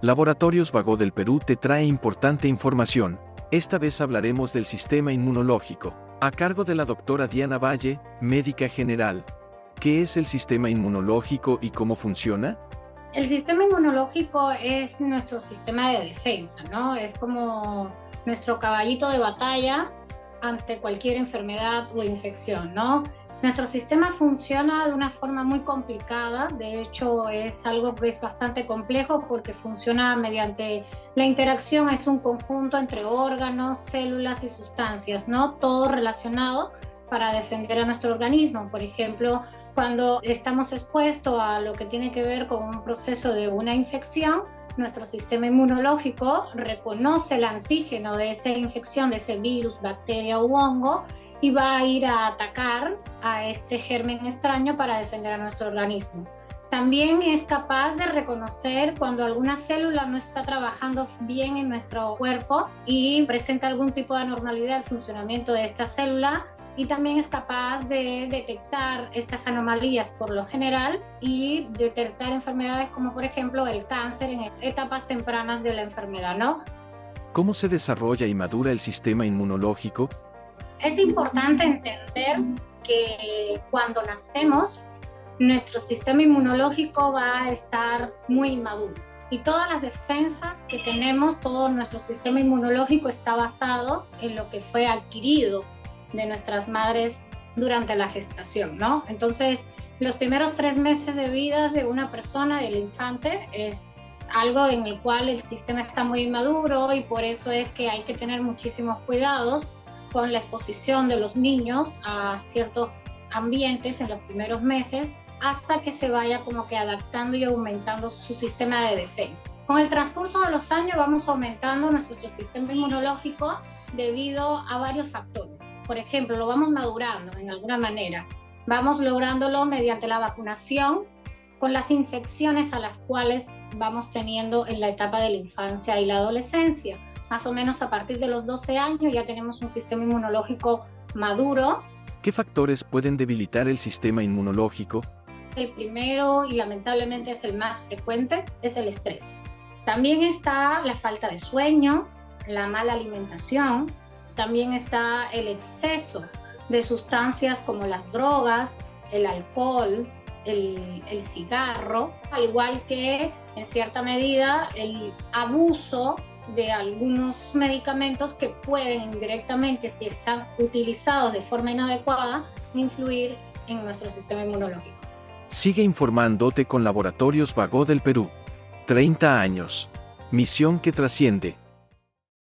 Laboratorios Vago del Perú te trae importante información. Esta vez hablaremos del sistema inmunológico, a cargo de la doctora Diana Valle, médica general. ¿Qué es el sistema inmunológico y cómo funciona? El sistema inmunológico es nuestro sistema de defensa, ¿no? Es como nuestro caballito de batalla ante cualquier enfermedad o infección, ¿no? Nuestro sistema funciona de una forma muy complicada, de hecho es algo que es bastante complejo porque funciona mediante la interacción, es un conjunto entre órganos, células y sustancias, ¿no? Todo relacionado para defender a nuestro organismo. Por ejemplo, cuando estamos expuestos a lo que tiene que ver con un proceso de una infección, nuestro sistema inmunológico reconoce el antígeno de esa infección, de ese virus, bacteria u hongo, y va a ir a atacar a este germen extraño para defender a nuestro organismo. También es capaz de reconocer cuando alguna célula no está trabajando bien en nuestro cuerpo y presenta algún tipo de anormalidad el funcionamiento de esta célula y también es capaz de detectar estas anomalías por lo general y detectar enfermedades como por ejemplo el cáncer en etapas tempranas de la enfermedad, ¿no? ¿Cómo se desarrolla y madura el sistema inmunológico? Es importante entender que cuando nacemos, nuestro sistema inmunológico va a estar muy inmaduro. Y todas las defensas que tenemos, todo nuestro sistema inmunológico está basado en lo que fue adquirido de nuestras madres durante la gestación, ¿no? Entonces, los primeros tres meses de vida de una persona, del infante, es algo en el cual el sistema está muy inmaduro y por eso es que hay que tener muchísimos cuidados con la exposición de los niños a ciertos ambientes en los primeros meses hasta que se vaya como que adaptando y aumentando su sistema de defensa. Con el transcurso de los años vamos aumentando nuestro sistema inmunológico debido a varios factores. Por ejemplo, lo vamos madurando en alguna manera. Vamos lográndolo mediante la vacunación con las infecciones a las cuales vamos teniendo en la etapa de la infancia y la adolescencia más o menos a partir de los 12 años ya tenemos un sistema inmunológico maduro. ¿Qué factores pueden debilitar el sistema inmunológico? El primero y lamentablemente es el más frecuente es el estrés. También está la falta de sueño, la mala alimentación, también está el exceso de sustancias como las drogas, el alcohol, el, el, cigarro, al igual que en cierta medida el abuso de algunos medicamentos que pueden indirectamente, si están utilizados de forma inadecuada, influir en nuestro sistema inmunológico. Sigue informándote con Laboratorios Vago del Perú. 30 años. Misión que trasciende.